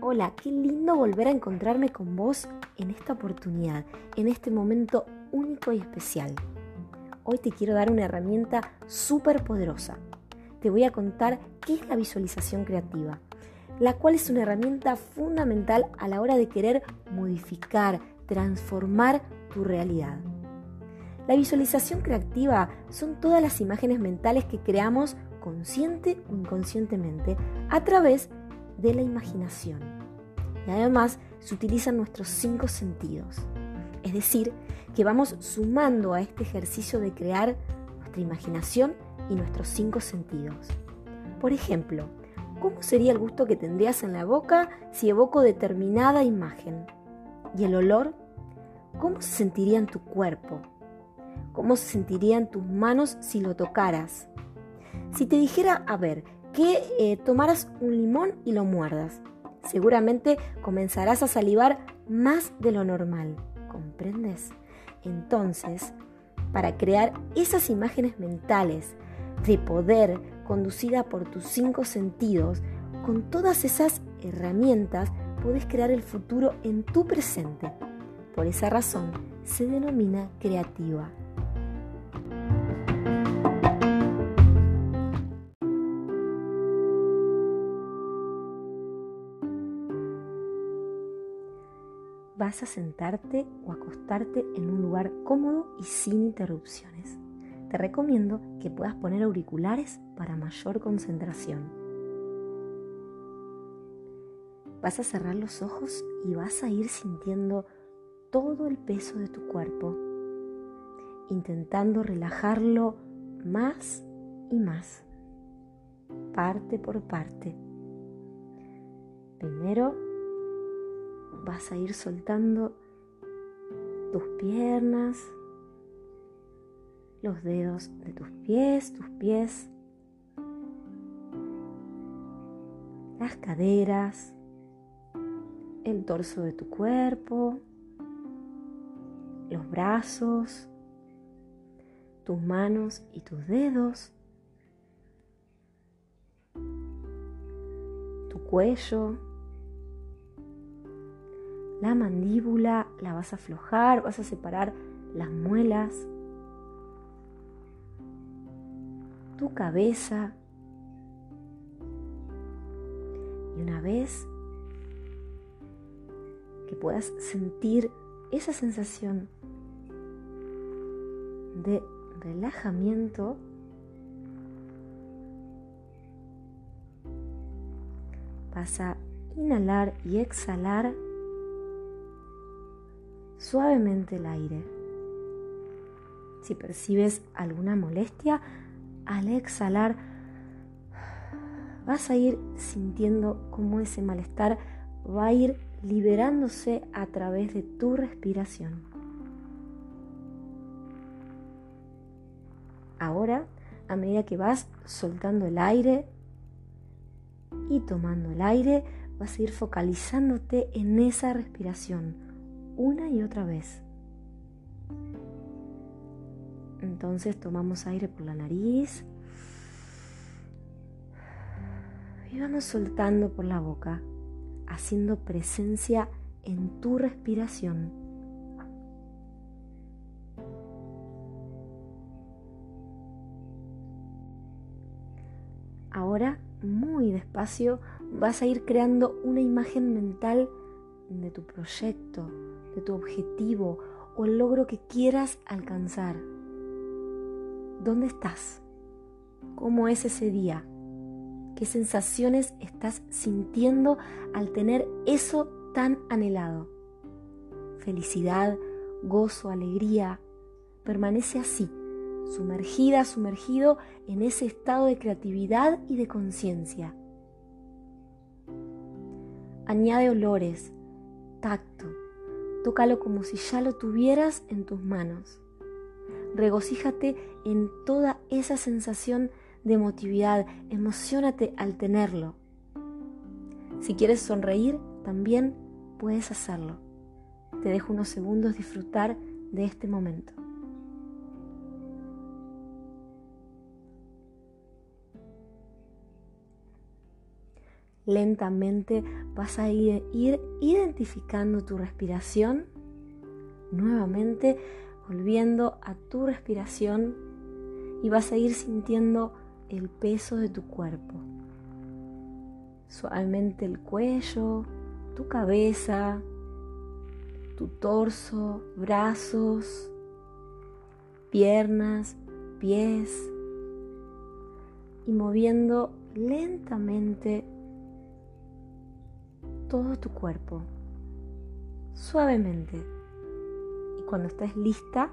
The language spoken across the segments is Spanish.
Hola, qué lindo volver a encontrarme con vos en esta oportunidad, en este momento único y especial. Hoy te quiero dar una herramienta súper poderosa. Te voy a contar qué es la visualización creativa, la cual es una herramienta fundamental a la hora de querer modificar, transformar tu realidad. La visualización creativa son todas las imágenes mentales que creamos consciente o inconscientemente a través de la imaginación y además se utilizan nuestros cinco sentidos. Es decir, que vamos sumando a este ejercicio de crear nuestra imaginación y nuestros cinco sentidos. Por ejemplo, ¿cómo sería el gusto que tendrías en la boca si evoco determinada imagen? ¿Y el olor? ¿Cómo se sentiría en tu cuerpo? ¿Cómo se sentirían tus manos si lo tocaras? Si te dijera, a ver, que eh, tomaras un limón y lo muerdas, seguramente comenzarás a salivar más de lo normal. ¿Comprendes? Entonces, para crear esas imágenes mentales de poder conducida por tus cinco sentidos, con todas esas herramientas puedes crear el futuro en tu presente. Por esa razón se denomina creativa. Vas a sentarte o acostarte en un lugar cómodo y sin interrupciones. Te recomiendo que puedas poner auriculares para mayor concentración. Vas a cerrar los ojos y vas a ir sintiendo todo el peso de tu cuerpo, intentando relajarlo más y más, parte por parte. Primero vas a ir soltando tus piernas, los dedos de tus pies, tus pies, las caderas, el torso de tu cuerpo, los brazos, tus manos y tus dedos, tu cuello, la mandíbula, la vas a aflojar, vas a separar las muelas, tu cabeza. Y una vez que puedas sentir esa sensación de relajamiento, vas a inhalar y exhalar suavemente el aire. Si percibes alguna molestia, al exhalar vas a ir sintiendo cómo ese malestar va a ir liberándose a través de tu respiración. Ahora, a medida que vas soltando el aire y tomando el aire, vas a ir focalizándote en esa respiración una y otra vez. Entonces tomamos aire por la nariz y vamos soltando por la boca, haciendo presencia en tu respiración. Ahora, muy despacio, vas a ir creando una imagen mental de tu proyecto, de tu objetivo o el logro que quieras alcanzar. ¿Dónde estás? ¿Cómo es ese día? ¿Qué sensaciones estás sintiendo al tener eso tan anhelado? Felicidad, gozo, alegría. Permanece así, sumergida, sumergido en ese estado de creatividad y de conciencia. Añade olores, tacto, Tócalo como si ya lo tuvieras en tus manos. Regocíjate en toda esa sensación de emotividad, emocionate al tenerlo. Si quieres sonreír, también puedes hacerlo. Te dejo unos segundos disfrutar de este momento. Lentamente vas a ir, identificando tu respiración, nuevamente volviendo a tu respiración y vas a ir sintiendo el peso de tu cuerpo. Suavemente el cuello, tu cabeza, tu torso, brazos, piernas, pies y moviendo lentamente todo tu cuerpo, suavemente. Y cuando estés lista,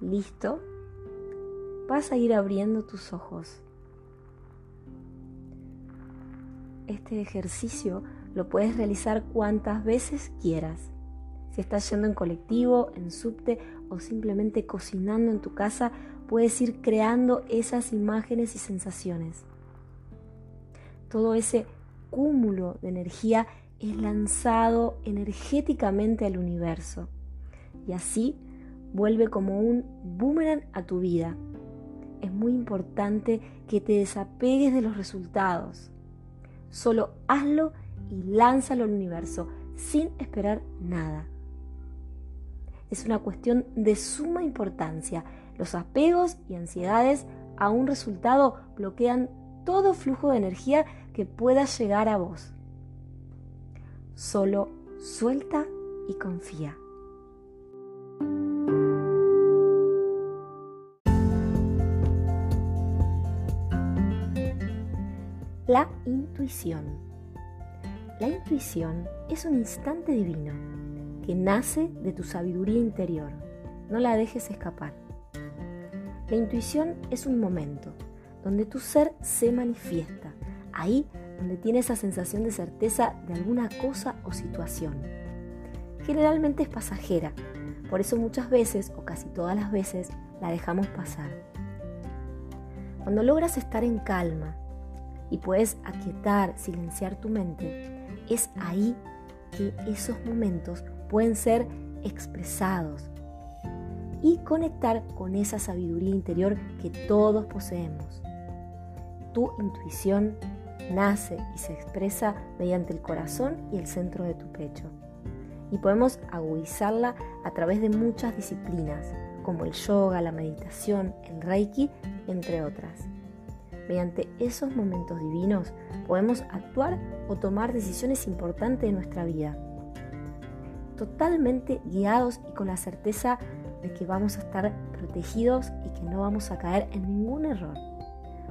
listo, vas a ir abriendo tus ojos. Este ejercicio lo puedes realizar cuantas veces quieras. Si estás yendo en colectivo, en subte o simplemente cocinando en tu casa, puedes ir creando esas imágenes y sensaciones. Todo ese cúmulo de energía es lanzado energéticamente al universo y así vuelve como un boomerang a tu vida. Es muy importante que te desapegues de los resultados. Solo hazlo y lánzalo al universo sin esperar nada. Es una cuestión de suma importancia. Los apegos y ansiedades a un resultado bloquean todo flujo de energía que pueda llegar a vos. Solo suelta y confía. La intuición. La intuición es un instante divino que nace de tu sabiduría interior. No la dejes escapar. La intuición es un momento donde tu ser se manifiesta, ahí donde tiene esa sensación de certeza de alguna cosa o situación. Generalmente es pasajera, por eso muchas veces, o casi todas las veces, la dejamos pasar. Cuando logras estar en calma y puedes aquietar, silenciar tu mente, es ahí que esos momentos pueden ser expresados y conectar con esa sabiduría interior que todos poseemos. Tu intuición nace y se expresa mediante el corazón y el centro de tu pecho. Y podemos agudizarla a través de muchas disciplinas, como el yoga, la meditación, el reiki, entre otras. Mediante esos momentos divinos podemos actuar o tomar decisiones importantes en nuestra vida. Totalmente guiados y con la certeza de que vamos a estar protegidos y que no vamos a caer en ningún error.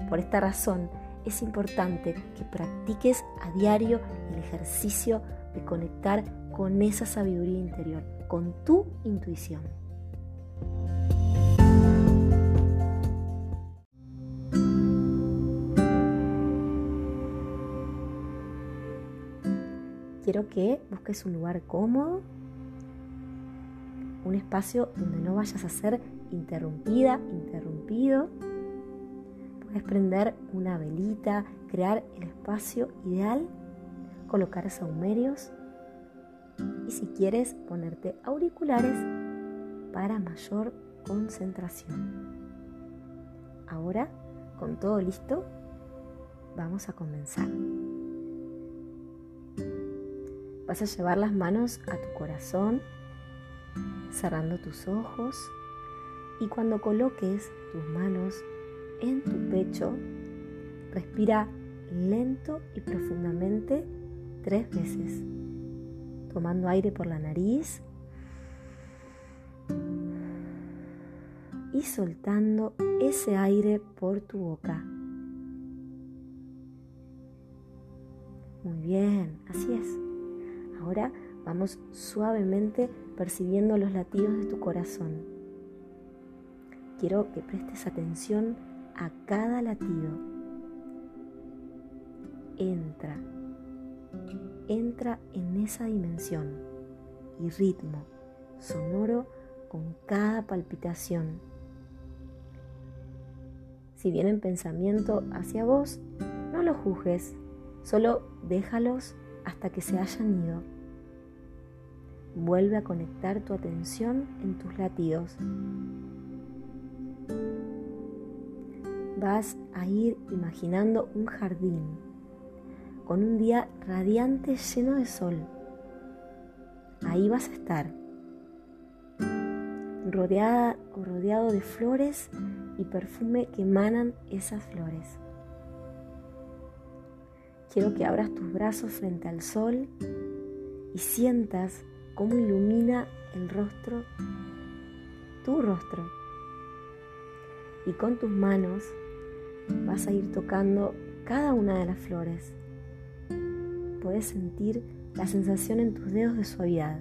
Por esta razón es importante que practiques a diario el ejercicio de conectar con esa sabiduría interior, con tu intuición. quiero que busques un lugar cómodo, un espacio donde no vayas a ser interrumpida, interrumpido. Puedes prender una velita, crear el espacio ideal, colocar saumerios y si quieres ponerte auriculares para mayor concentración. Ahora, con todo listo, vamos a comenzar. Vas a llevar las manos a tu corazón, cerrando tus ojos y cuando coloques tus manos en tu pecho, respira lento y profundamente tres veces, tomando aire por la nariz y soltando ese aire por tu boca. Muy bien, así es. Ahora vamos suavemente percibiendo los latidos de tu corazón. Quiero que prestes atención a cada latido. Entra, entra en esa dimensión y ritmo sonoro con cada palpitación. Si vienen pensamiento hacia vos, no los juzgues, solo déjalos hasta que se hayan ido. Vuelve a conectar tu atención en tus latidos. Vas a ir imaginando un jardín con un día radiante lleno de sol. Ahí vas a estar, rodeada o rodeado de flores y perfume que emanan esas flores. Quiero que abras tus brazos frente al sol y sientas cómo ilumina el rostro, tu rostro. Y con tus manos vas a ir tocando cada una de las flores. Puedes sentir la sensación en tus dedos de suavidad.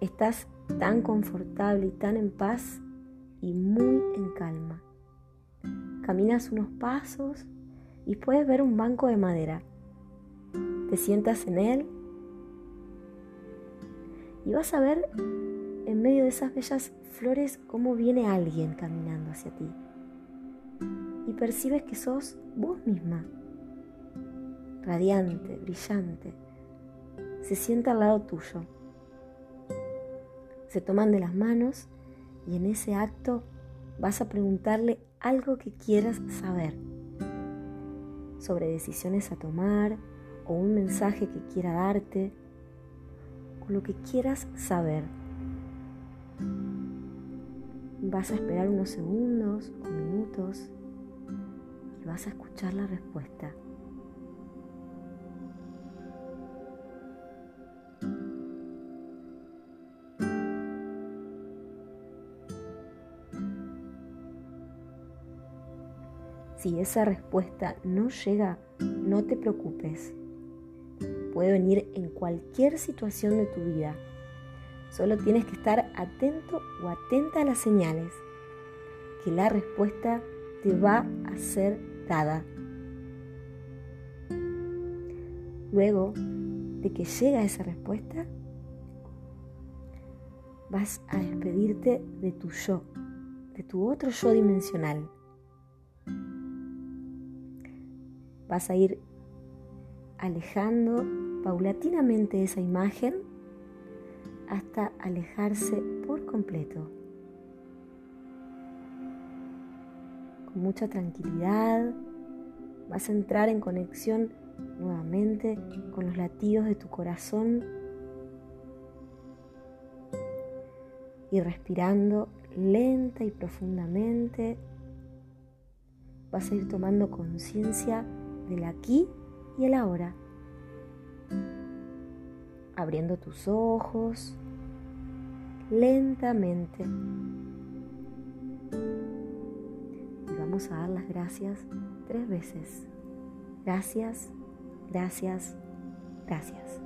Estás tan confortable y tan en paz y muy en calma. Caminas unos pasos y puedes ver un banco de madera. Te sientas en él y vas a ver en medio de esas bellas flores cómo viene alguien caminando hacia ti. Y percibes que sos vos misma, radiante, brillante. Se sienta al lado tuyo. Se toman de las manos y en ese acto vas a preguntarle algo que quieras saber sobre decisiones a tomar o un mensaje que quiera darte o lo que quieras saber. Vas a esperar unos segundos o minutos vas a escuchar la respuesta. Si esa respuesta no llega, no te preocupes. Puede venir en cualquier situación de tu vida. Solo tienes que estar atento o atenta a las señales, que la respuesta te va a ser Luego de que llega esa respuesta, vas a despedirte de tu yo, de tu otro yo dimensional. Vas a ir alejando paulatinamente esa imagen hasta alejarse por completo. Mucha tranquilidad vas a entrar en conexión nuevamente con los latidos de tu corazón y respirando lenta y profundamente vas a ir tomando conciencia del aquí y el ahora. Abriendo tus ojos lentamente. Vamos a dar las gracias tres veces. Gracias, gracias, gracias.